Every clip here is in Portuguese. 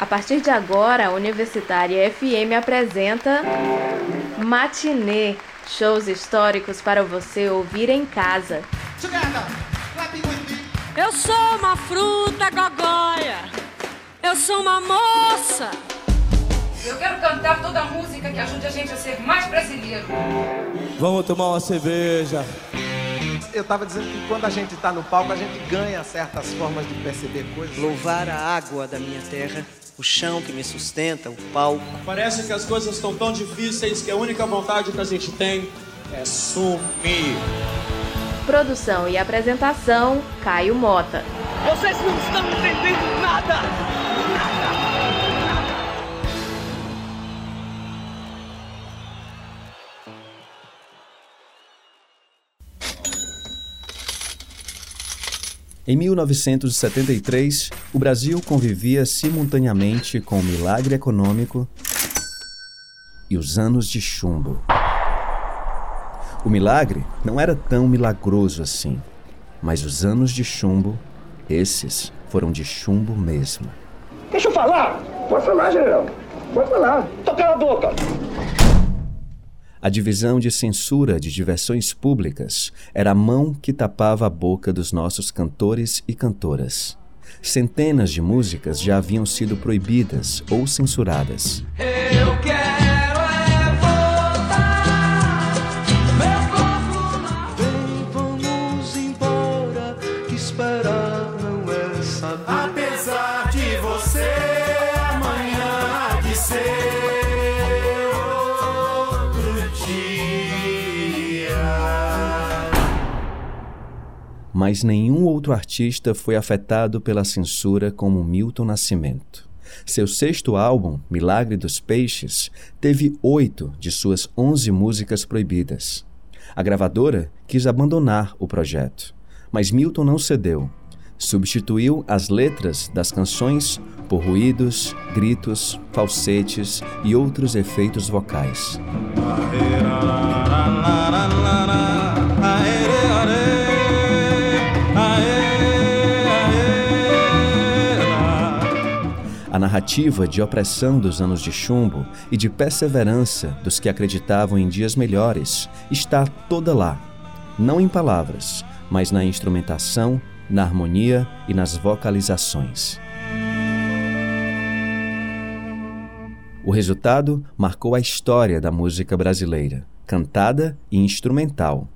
A partir de agora, a Universitária FM apresenta Matinê, shows históricos para você ouvir em casa. Eu sou uma fruta gogóia. Eu sou uma moça. Eu quero cantar toda a música que ajude a gente a ser mais brasileiro. Vamos tomar uma cerveja. Eu tava dizendo que quando a gente tá no palco, a gente ganha certas formas de perceber coisas. Louvar a água da minha terra o chão que me sustenta, o palco. Parece que as coisas estão tão difíceis que a única vontade que a gente tem é sumir. Produção e apresentação: Caio Mota. Vocês não estão entendendo nada! Nada! Em 1973, o Brasil convivia simultaneamente com o milagre econômico e os anos de chumbo. O milagre não era tão milagroso assim, mas os anos de chumbo, esses foram de chumbo mesmo. Deixa eu falar! Pode falar, general. Pode falar. Toca a boca. A divisão de censura de diversões públicas era a mão que tapava a boca dos nossos cantores e cantoras. Centenas de músicas já haviam sido proibidas ou censuradas. Eu quero mas nenhum outro artista foi afetado pela censura como Milton Nascimento. Seu sexto álbum, Milagre dos Peixes, teve oito de suas onze músicas proibidas. A gravadora quis abandonar o projeto, mas Milton não cedeu. Substituiu as letras das canções por ruídos, gritos, falsetes e outros efeitos vocais. A narrativa de opressão dos anos de chumbo e de perseverança dos que acreditavam em dias melhores está toda lá, não em palavras, mas na instrumentação, na harmonia e nas vocalizações. O resultado marcou a história da música brasileira, cantada e instrumental,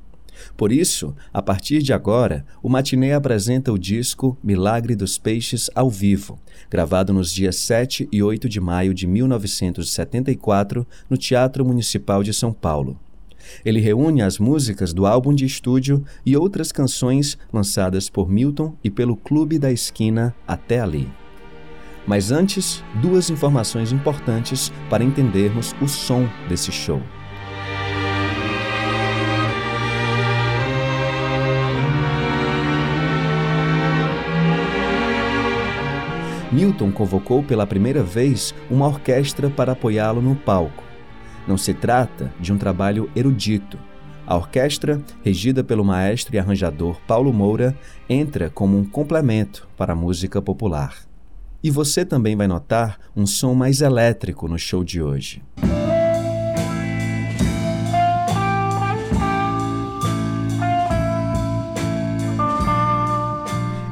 por isso, a partir de agora, o Matinê apresenta o disco Milagre dos Peixes ao vivo, gravado nos dias 7 e 8 de maio de 1974 no Teatro Municipal de São Paulo. Ele reúne as músicas do álbum de estúdio e outras canções lançadas por Milton e pelo Clube da Esquina até ali. Mas antes, duas informações importantes para entendermos o som desse show. Milton convocou pela primeira vez uma orquestra para apoiá-lo no palco. Não se trata de um trabalho erudito. A orquestra, regida pelo maestro e arranjador Paulo Moura, entra como um complemento para a música popular. E você também vai notar um som mais elétrico no show de hoje.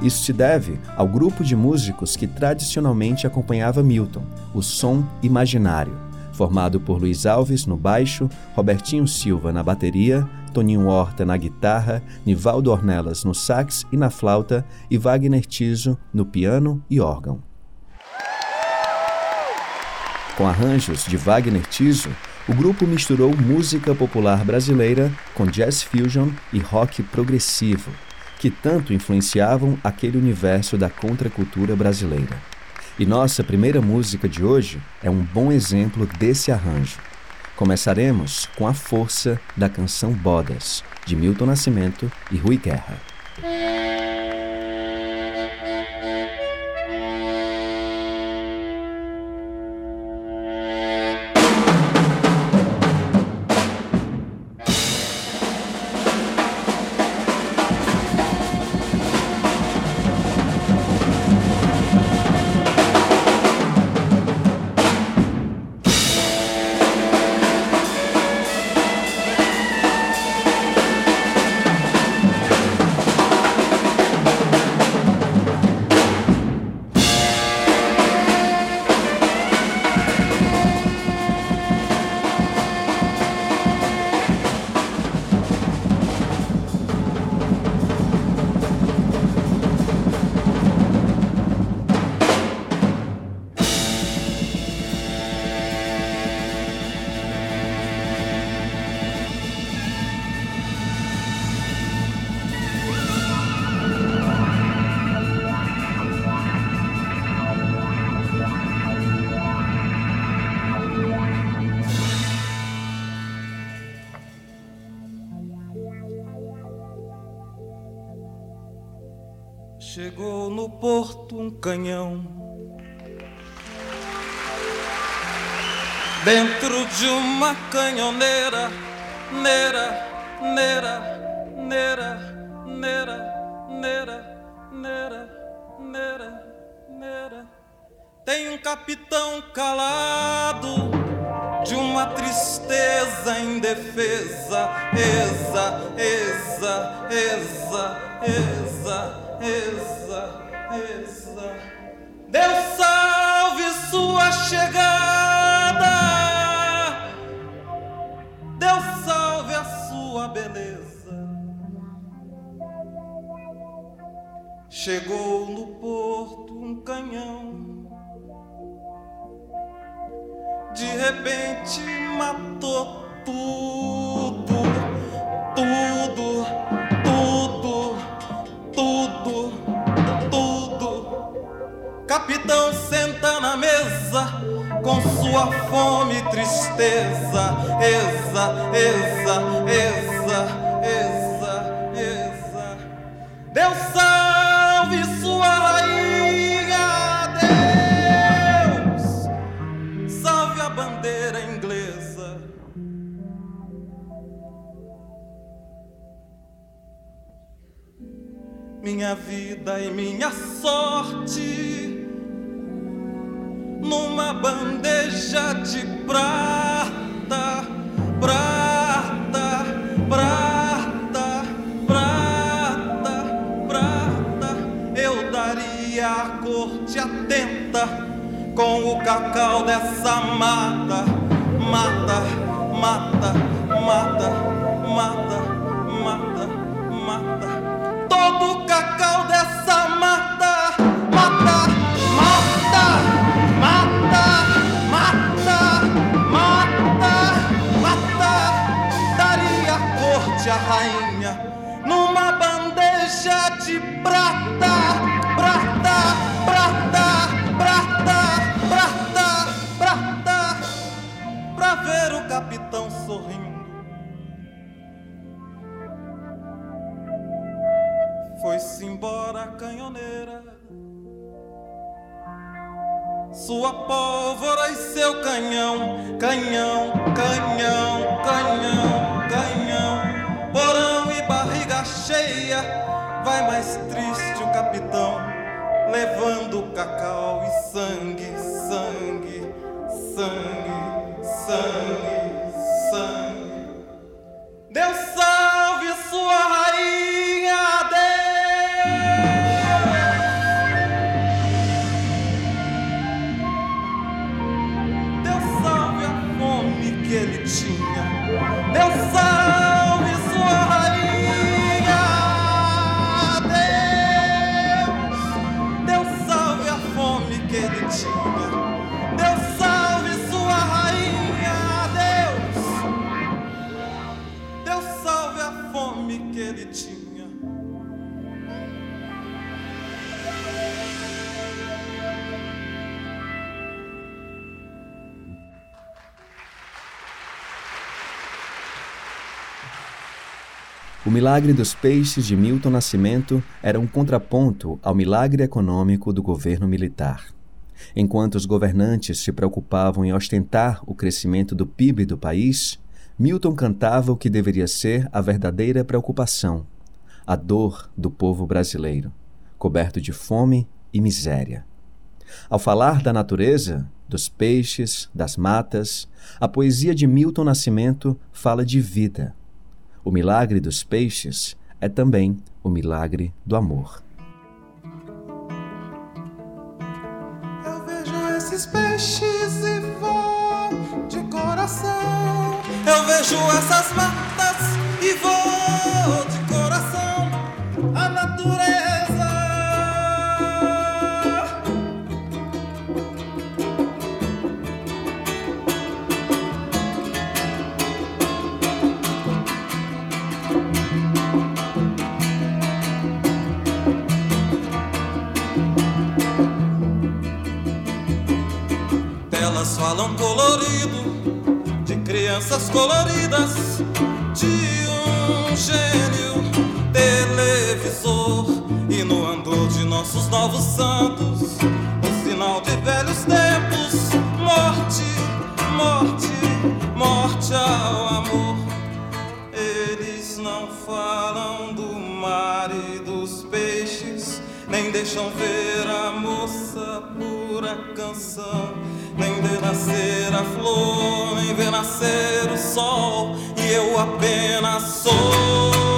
Isso se deve ao grupo de músicos que tradicionalmente acompanhava Milton, o Som Imaginário, formado por Luiz Alves no baixo, Robertinho Silva na bateria, Toninho Horta na guitarra, Nivaldo Ornelas no sax e na flauta e Wagner Tiso no piano e órgão. Com arranjos de Wagner Tiso, o grupo misturou música popular brasileira com jazz fusion e rock progressivo, que tanto influenciavam aquele universo da contracultura brasileira. E nossa primeira música de hoje é um bom exemplo desse arranjo. Começaremos com a força da canção Bodas, de Milton Nascimento e Rui Guerra. Porto um canhão. Dentro de uma canhoneira, neira, neira, neira, neira, neira, neira, neira, neira. Tem um capitão calado de uma tristeza indefesa, exa, exa, exa, exa reza, Deus salve sua chegada. Deus salve a sua beleza. Chegou no porto um canhão. De repente matou tudo, tudo, tudo. tudo. Capitão senta na mesa com sua fome e tristeza. Exa, exa, exa, exa, exa. Deus salve sua rainha, Deus salve a bandeira inglesa. minha vida e minha sorte numa bandeja de prata, prata, prata, prata, prata. Eu daria a corte atenta com o cacau dessa mata, mata, mata, mata, mata, Sua pólvora e seu canhão, canhão, canhão, canhão, canhão. Porão e barriga cheia, vai mais triste o capitão, levando cacau e sangue, sangue, sangue, O milagre dos peixes de Milton Nascimento era um contraponto ao milagre econômico do governo militar. Enquanto os governantes se preocupavam em ostentar o crescimento do PIB do país, Milton cantava o que deveria ser a verdadeira preocupação, a dor do povo brasileiro, coberto de fome e miséria. Ao falar da natureza, dos peixes, das matas, a poesia de Milton Nascimento fala de vida o milagre dos peixes é também o milagre do amor. Eu vejo esses peixes e vou de coração. Eu vejo essas matas e vou falam colorido de crianças coloridas, de um gênio televisor e no andor de nossos novos santos, o sinal de velhos tempos. Morte, morte, morte ao amor. Eles não falam do mar e dos peixes, nem deixam ver canção, nem ver nascer a flor, nem ver nascer o sol, e eu apenas sou.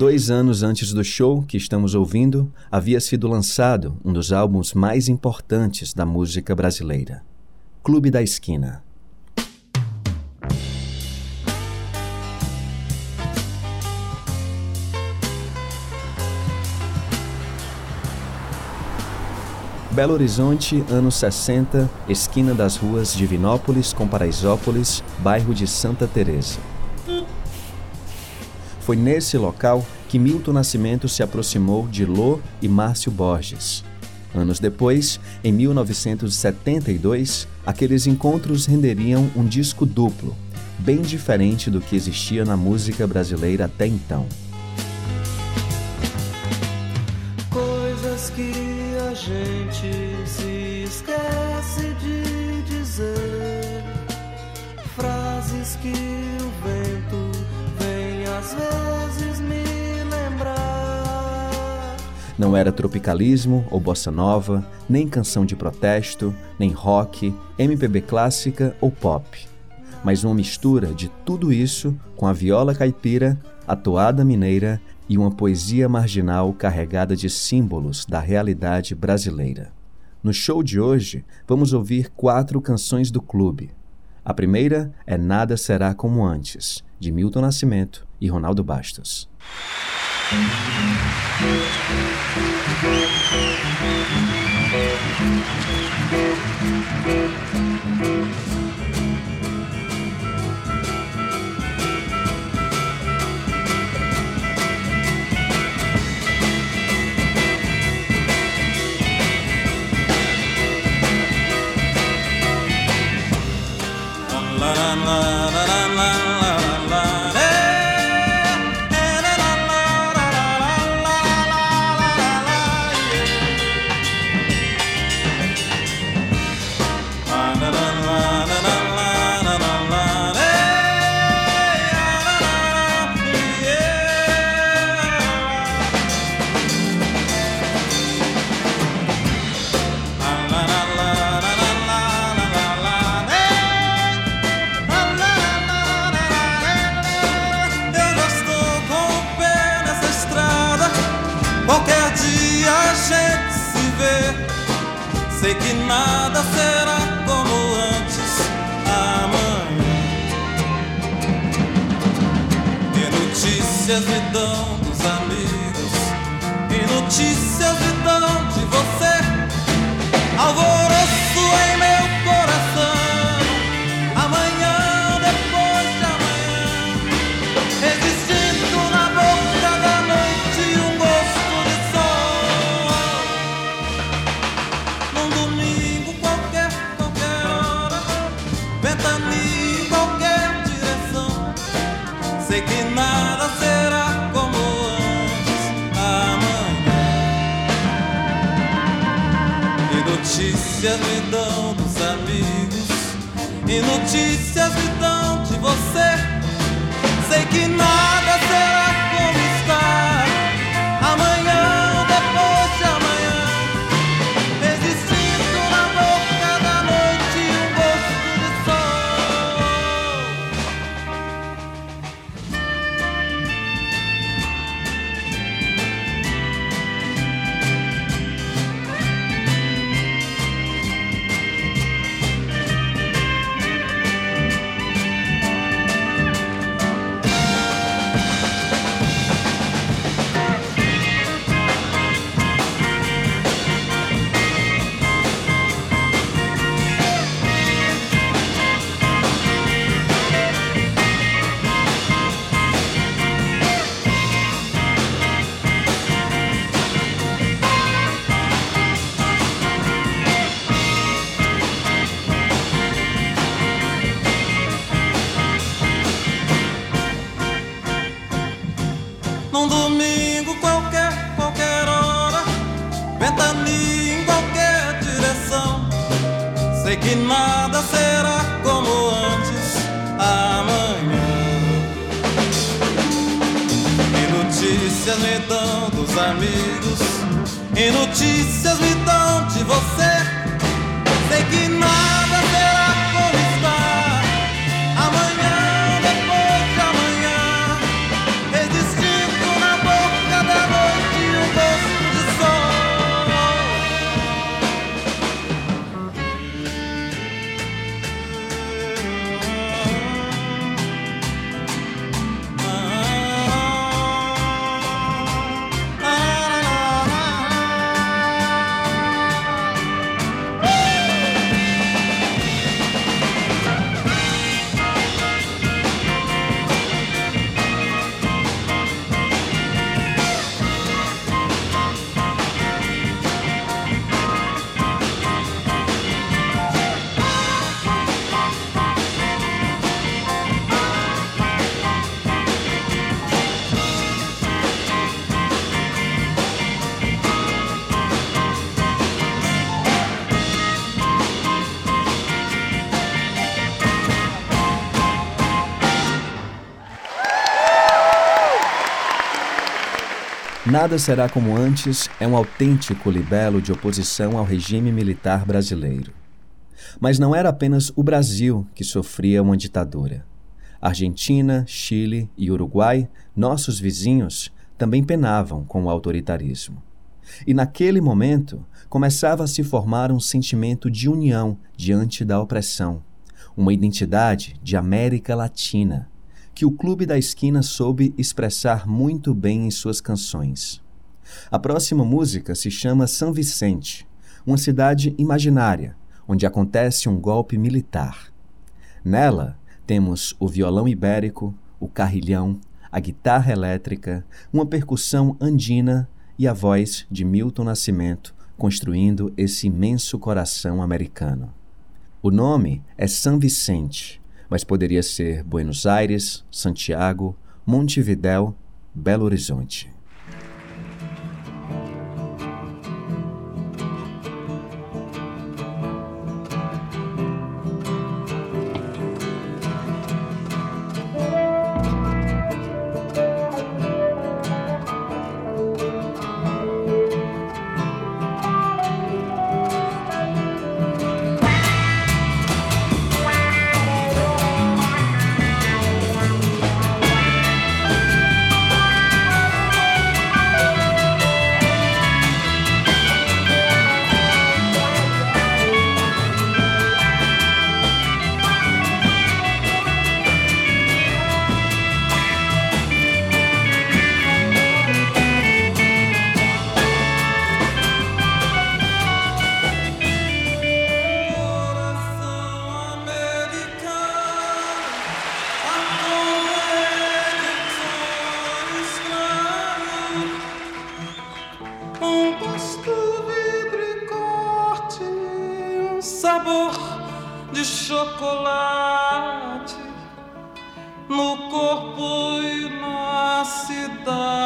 Dois anos antes do show que estamos ouvindo, havia sido lançado um dos álbuns mais importantes da música brasileira: Clube da Esquina. Belo Horizonte, anos 60, esquina das ruas Divinópolis com Paraisópolis, bairro de Santa Teresa. Foi nesse local que Milton Nascimento se aproximou de Lô e Márcio Borges. Anos depois, em 1972, aqueles encontros renderiam um disco duplo, bem diferente do que existia na música brasileira até então. Coisas que a gente se esquece de dizer, frases que às vezes me lembrar. Não era tropicalismo ou bossa nova, nem canção de protesto, nem rock, MPB clássica ou pop. Mas uma mistura de tudo isso com a viola caipira, a toada mineira e uma poesia marginal carregada de símbolos da realidade brasileira. No show de hoje, vamos ouvir quatro canções do clube. A primeira é Nada Será Como Antes, de Milton Nascimento e Ronaldo Bastos. la la la Sei que nada será como antes amanhã. E notícias me dão dos amigos, e notícias me dão de você. Alvoroço notícias me dão de você. Sei que dão Nada será como antes é um autêntico libelo de oposição ao regime militar brasileiro. Mas não era apenas o Brasil que sofria uma ditadura. Argentina, Chile e Uruguai, nossos vizinhos, também penavam com o autoritarismo. E naquele momento começava a se formar um sentimento de união diante da opressão, uma identidade de América Latina, que o Clube da Esquina soube expressar muito bem em suas canções. A próxima música se chama São Vicente, uma cidade imaginária, onde acontece um golpe militar. Nela, temos o violão ibérico, o carrilhão, a guitarra elétrica, uma percussão andina e a voz de Milton Nascimento construindo esse imenso coração americano. O nome é São Vicente, mas poderia ser Buenos Aires, Santiago, Montevidéu, Belo Horizonte. No corpo e na cidade,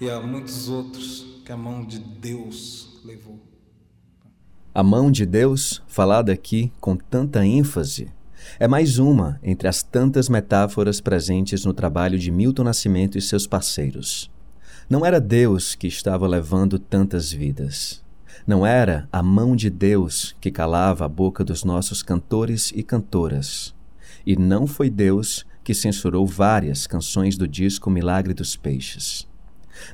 E há muitos outros que a mão de Deus levou. A mão de Deus, falada aqui com tanta ênfase, é mais uma entre as tantas metáforas presentes no trabalho de Milton Nascimento e seus parceiros. Não era Deus que estava levando tantas vidas. Não era a mão de Deus que calava a boca dos nossos cantores e cantoras. E não foi Deus que censurou várias canções do disco Milagre dos Peixes.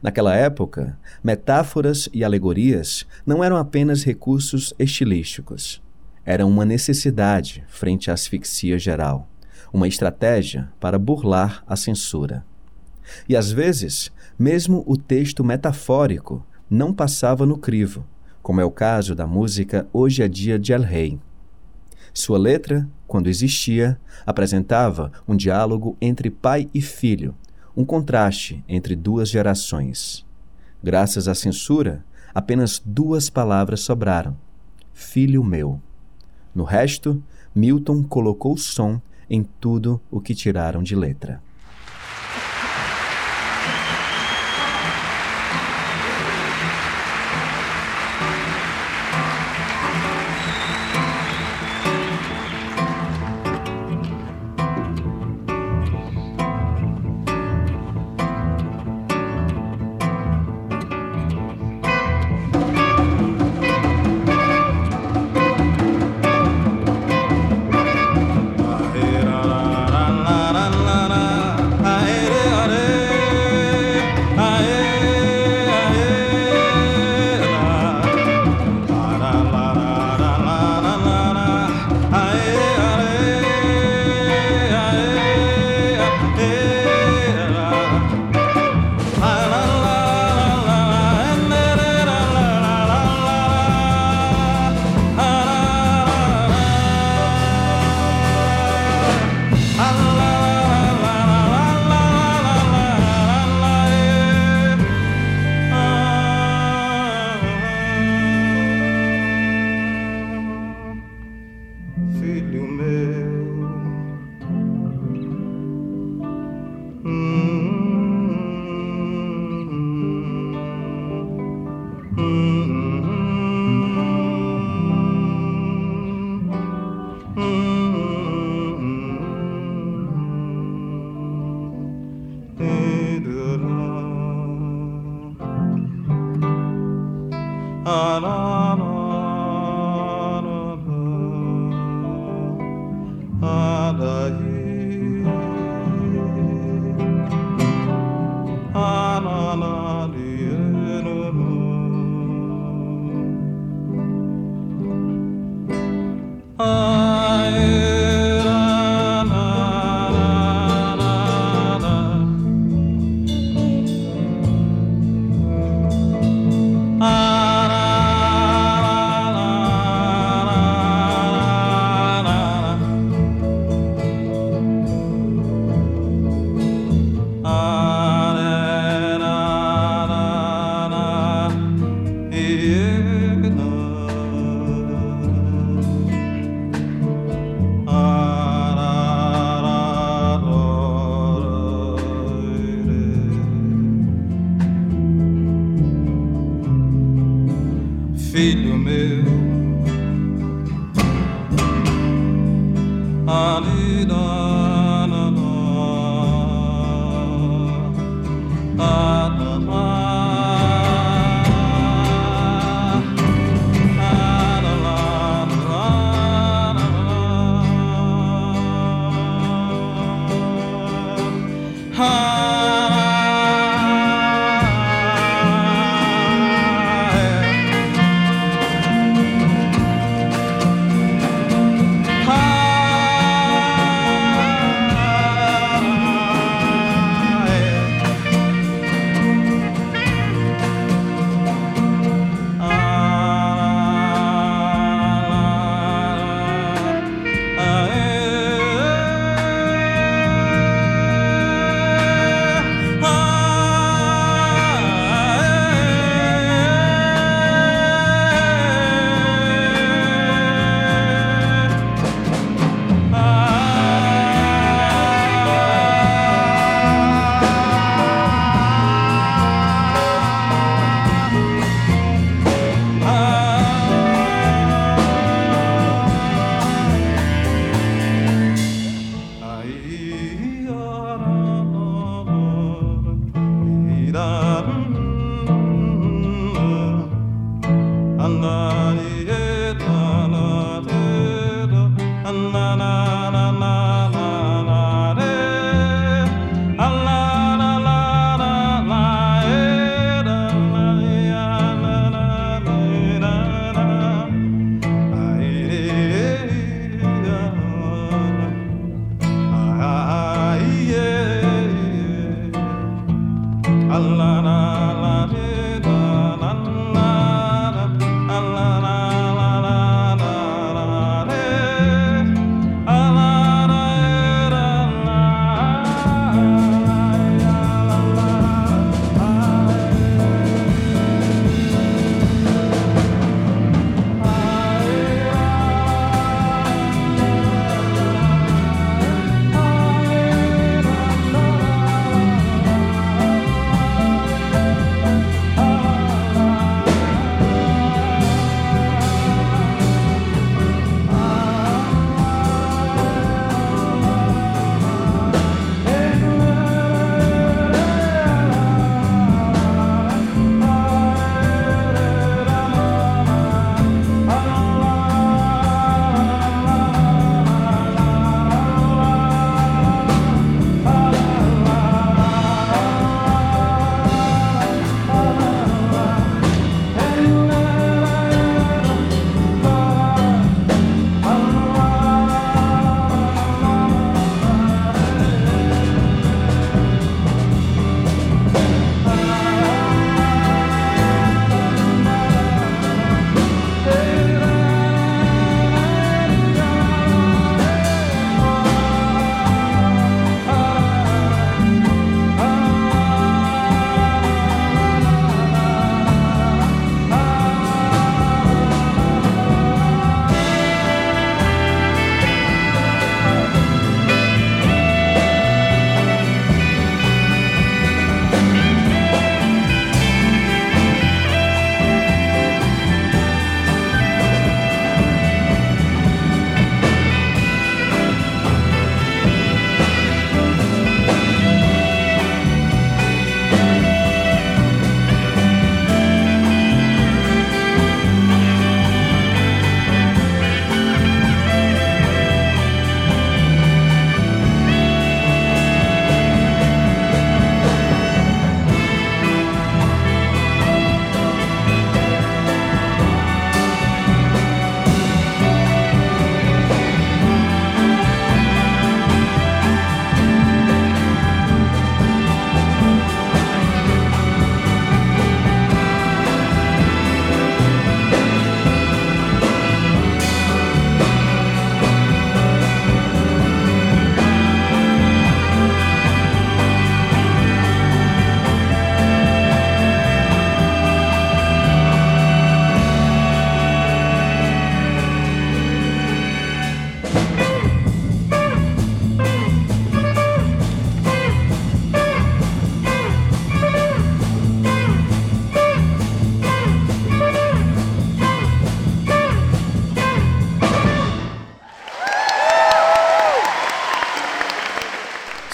Naquela época, metáforas e alegorias não eram apenas recursos estilísticos. Eram uma necessidade frente à asfixia geral, uma estratégia para burlar a censura. E às vezes, mesmo o texto metafórico não passava no crivo, como é o caso da música Hoje é Dia de El Rei. Sua letra, quando existia, apresentava um diálogo entre pai e filho, um contraste entre duas gerações. Graças à censura, apenas duas palavras sobraram: Filho meu. No resto, Milton colocou som em tudo o que tiraram de letra. na na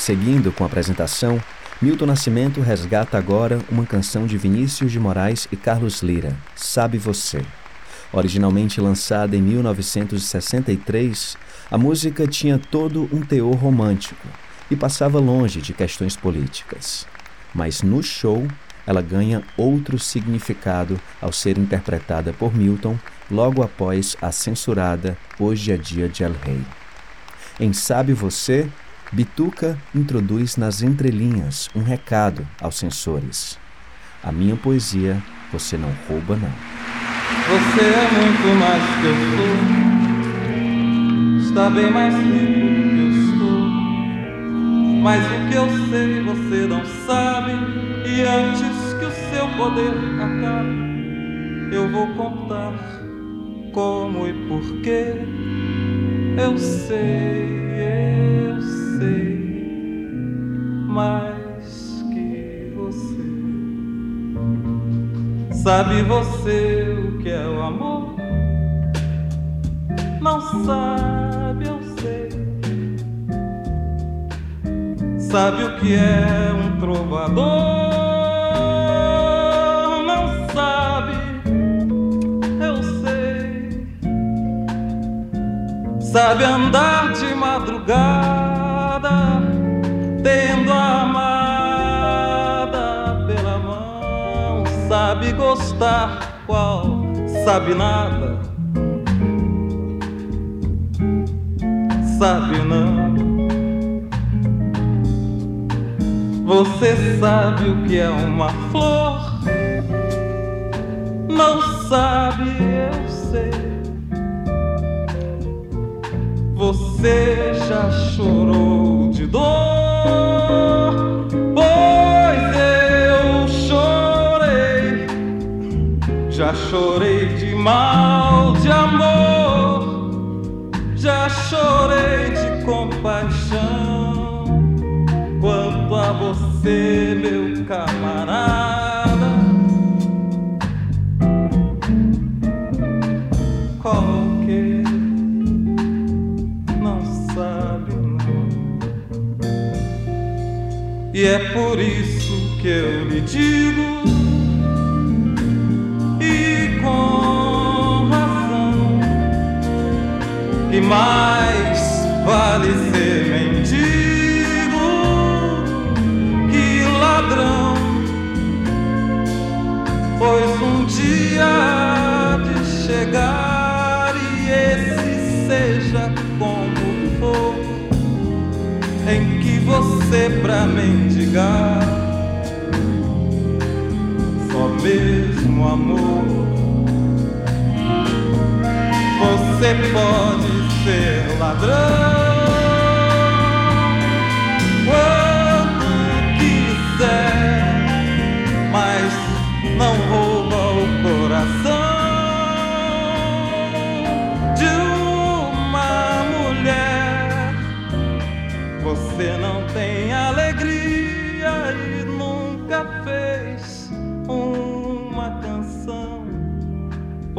Seguindo com a apresentação, Milton Nascimento resgata agora uma canção de Vinícius de Moraes e Carlos Lira, Sabe Você. Originalmente lançada em 1963, a música tinha todo um teor romântico e passava longe de questões políticas. Mas no show, ela ganha outro significado ao ser interpretada por Milton logo após a censurada Hoje é Dia de El Rei. Em Sabe Você, Bituca introduz nas entrelinhas um recado aos censores. A minha poesia você não rouba, não. Você é muito mais que eu sou. Está bem mais rico que eu estou. Mas o que eu sei você não sabe. E antes que o seu poder acabe, eu vou contar como e porquê. Eu sei, sei mais que você. Sabe você o que é o amor? Não sabe, eu sei. Sabe o que é um trovador? Não sabe, eu sei. Sabe andar de madrugada, tendo a amada pela mão. Sabe gostar qual, sabe nada. Sabe não. Você sabe o que é uma flor? Não sabe, eu sei. Você já chorou de dor? Pois eu chorei. Já chorei de mal, de amor. Já chorei de compaixão. Quanto a você, meu camarada. E é por isso que eu lhe digo. E com razão. Que mais vale ser mendigo que ladrão. Pois um dia de chegar e esse seja como for, em que você pra mendigar só mesmo amor. Você pode ser ladrão quando quiser, mas não rouba o coração de uma mulher. Você não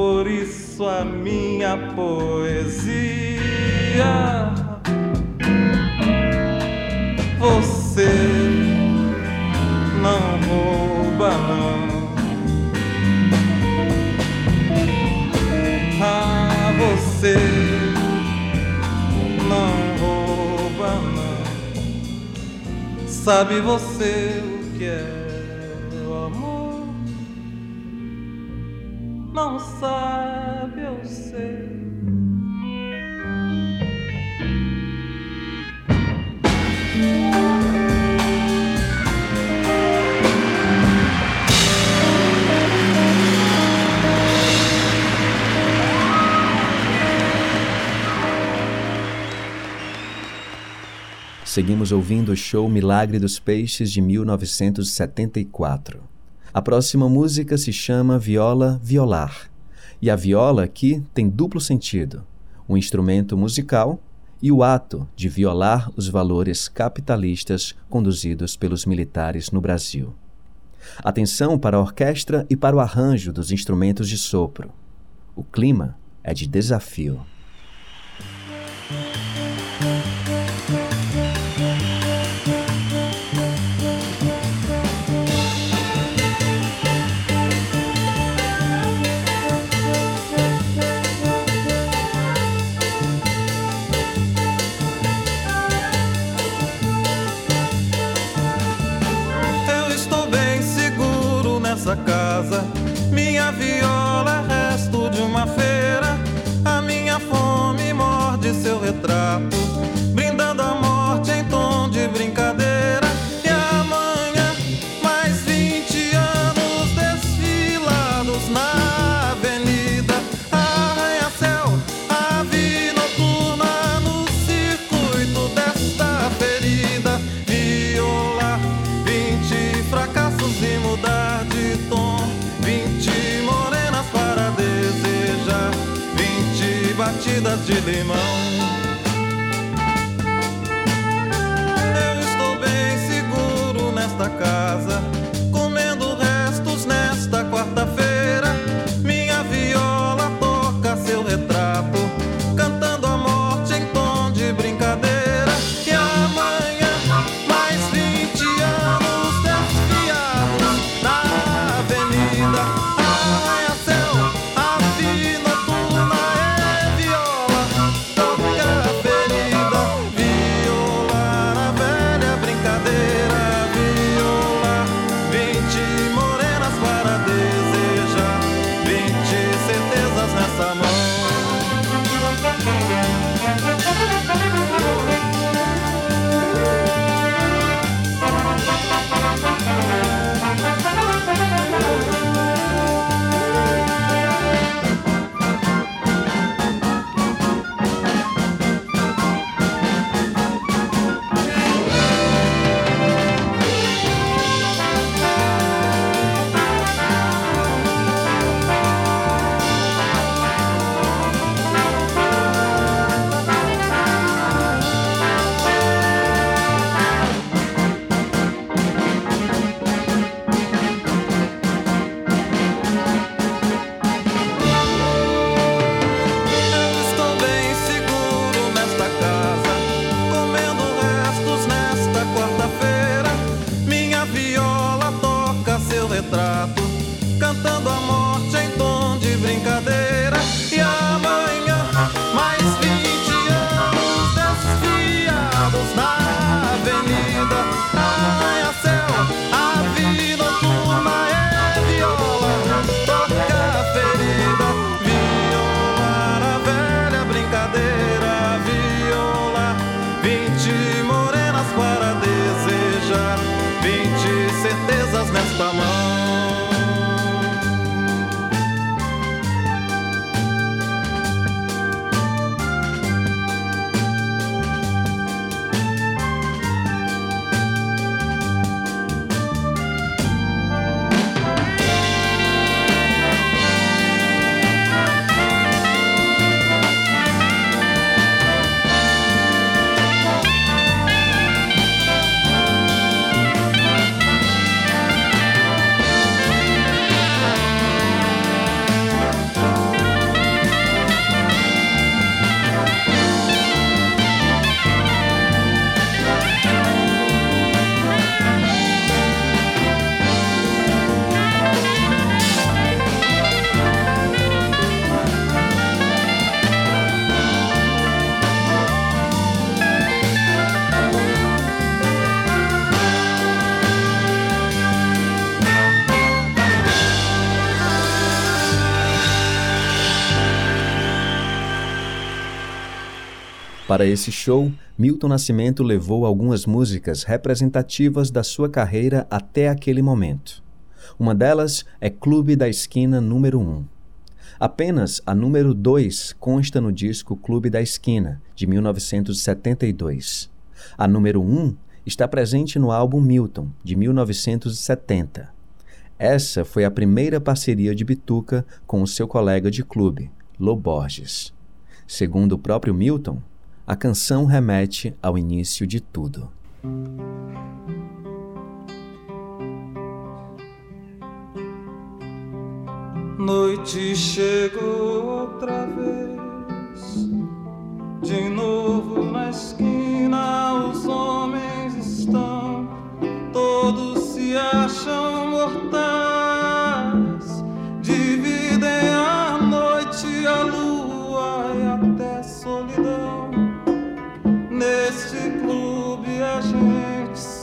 Por isso a minha poesia você não rouba não. Ah, você não rouba não. Sabe você o que é Não sabe, eu sei. Seguimos ouvindo o show Milagre dos Peixes de 1974. A próxima música se chama Viola Violar. E a viola aqui tem duplo sentido: o instrumento musical e o ato de violar os valores capitalistas conduzidos pelos militares no Brasil. Atenção para a orquestra e para o arranjo dos instrumentos de sopro. O clima é de desafio. 20 batidas de limão. Para esse show, Milton Nascimento levou algumas músicas representativas da sua carreira até aquele momento. Uma delas é Clube da Esquina número 1. Apenas a número 2 consta no disco Clube da Esquina, de 1972. A número 1 está presente no álbum Milton, de 1970. Essa foi a primeira parceria de Bituca com o seu colega de clube, Lô Borges. Segundo o próprio Milton, a canção remete ao início de tudo. Noite chegou outra vez, de novo na esquina. Os homens estão, todos se acham mortais.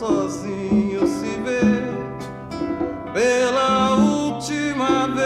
sozinho se vê pela última vez.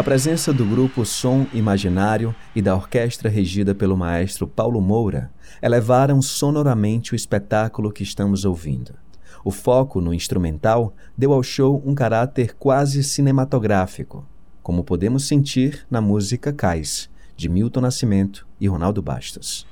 A presença do grupo Som Imaginário e da orquestra regida pelo maestro Paulo Moura elevaram sonoramente o espetáculo que estamos ouvindo. O foco no instrumental deu ao show um caráter quase cinematográfico, como podemos sentir na música Cais, de Milton Nascimento e Ronaldo Bastos.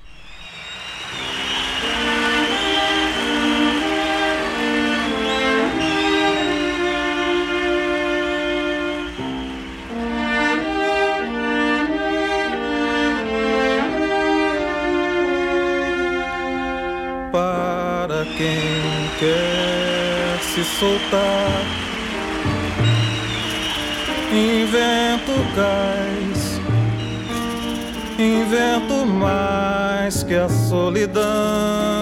soltar. Invento gás, invento mais que a solidão.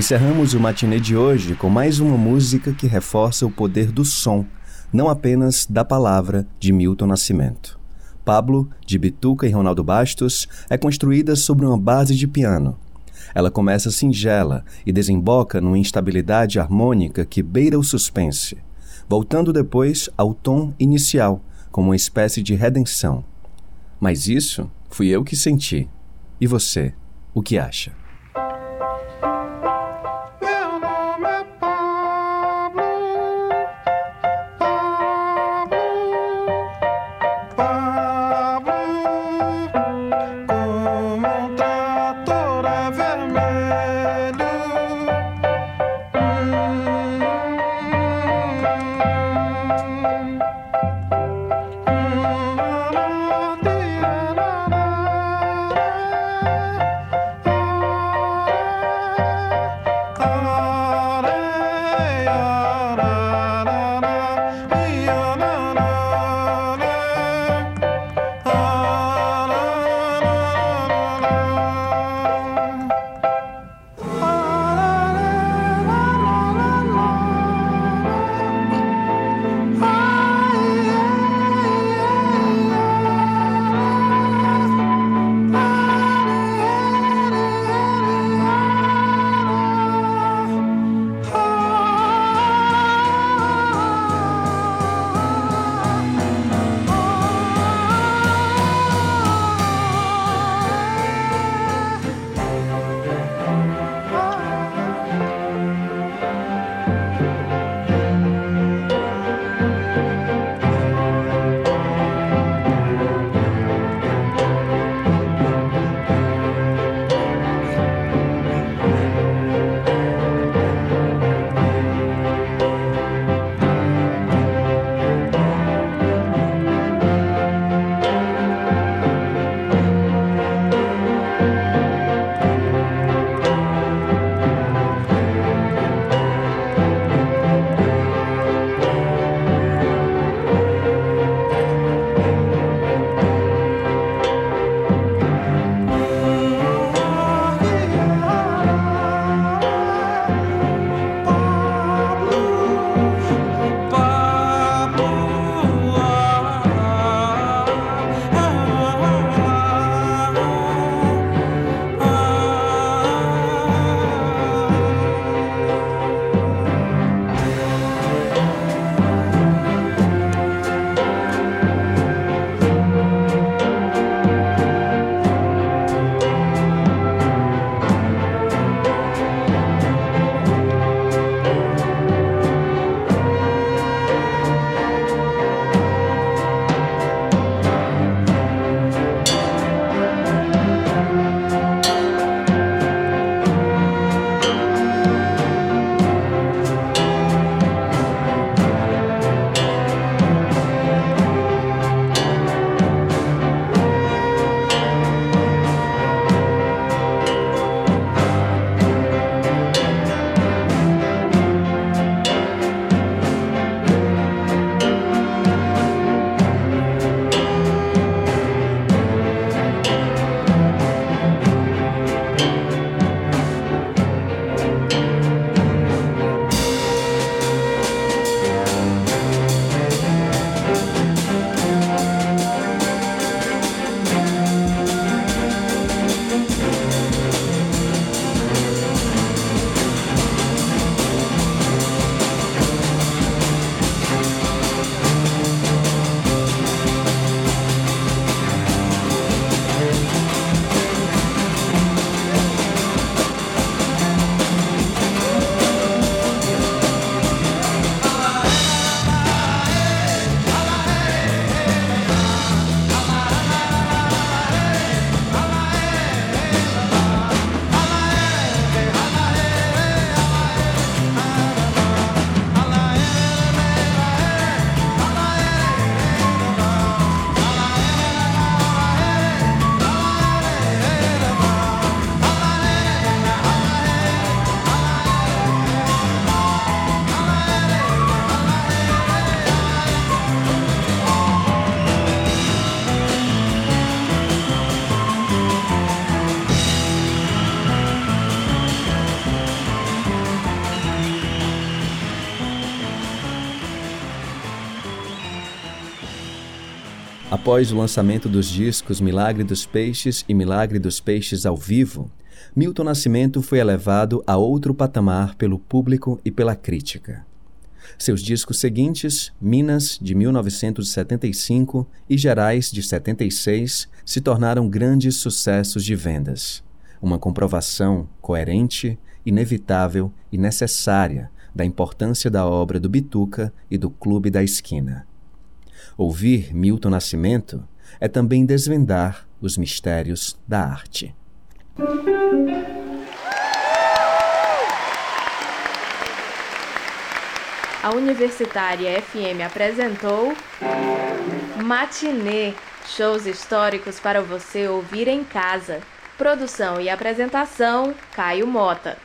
Encerramos o matinê de hoje com mais uma música que reforça o poder do som, não apenas da palavra, de Milton Nascimento. Pablo, de Bituca e Ronaldo Bastos, é construída sobre uma base de piano. Ela começa singela e desemboca numa instabilidade harmônica que beira o suspense, voltando depois ao tom inicial, como uma espécie de redenção. Mas isso fui eu que senti. E você, o que acha? Após o lançamento dos discos Milagre dos Peixes e Milagre dos Peixes ao vivo, Milton Nascimento foi elevado a outro patamar pelo público e pela crítica. Seus discos seguintes, Minas, de 1975 e Gerais, de 76, se tornaram grandes sucessos de vendas. Uma comprovação coerente, inevitável e necessária da importância da obra do Bituca e do Clube da Esquina. Ouvir Milton Nascimento é também desvendar os mistérios da arte. A Universitária FM apresentou Matinê, shows históricos para você ouvir em casa. Produção e apresentação: Caio Mota.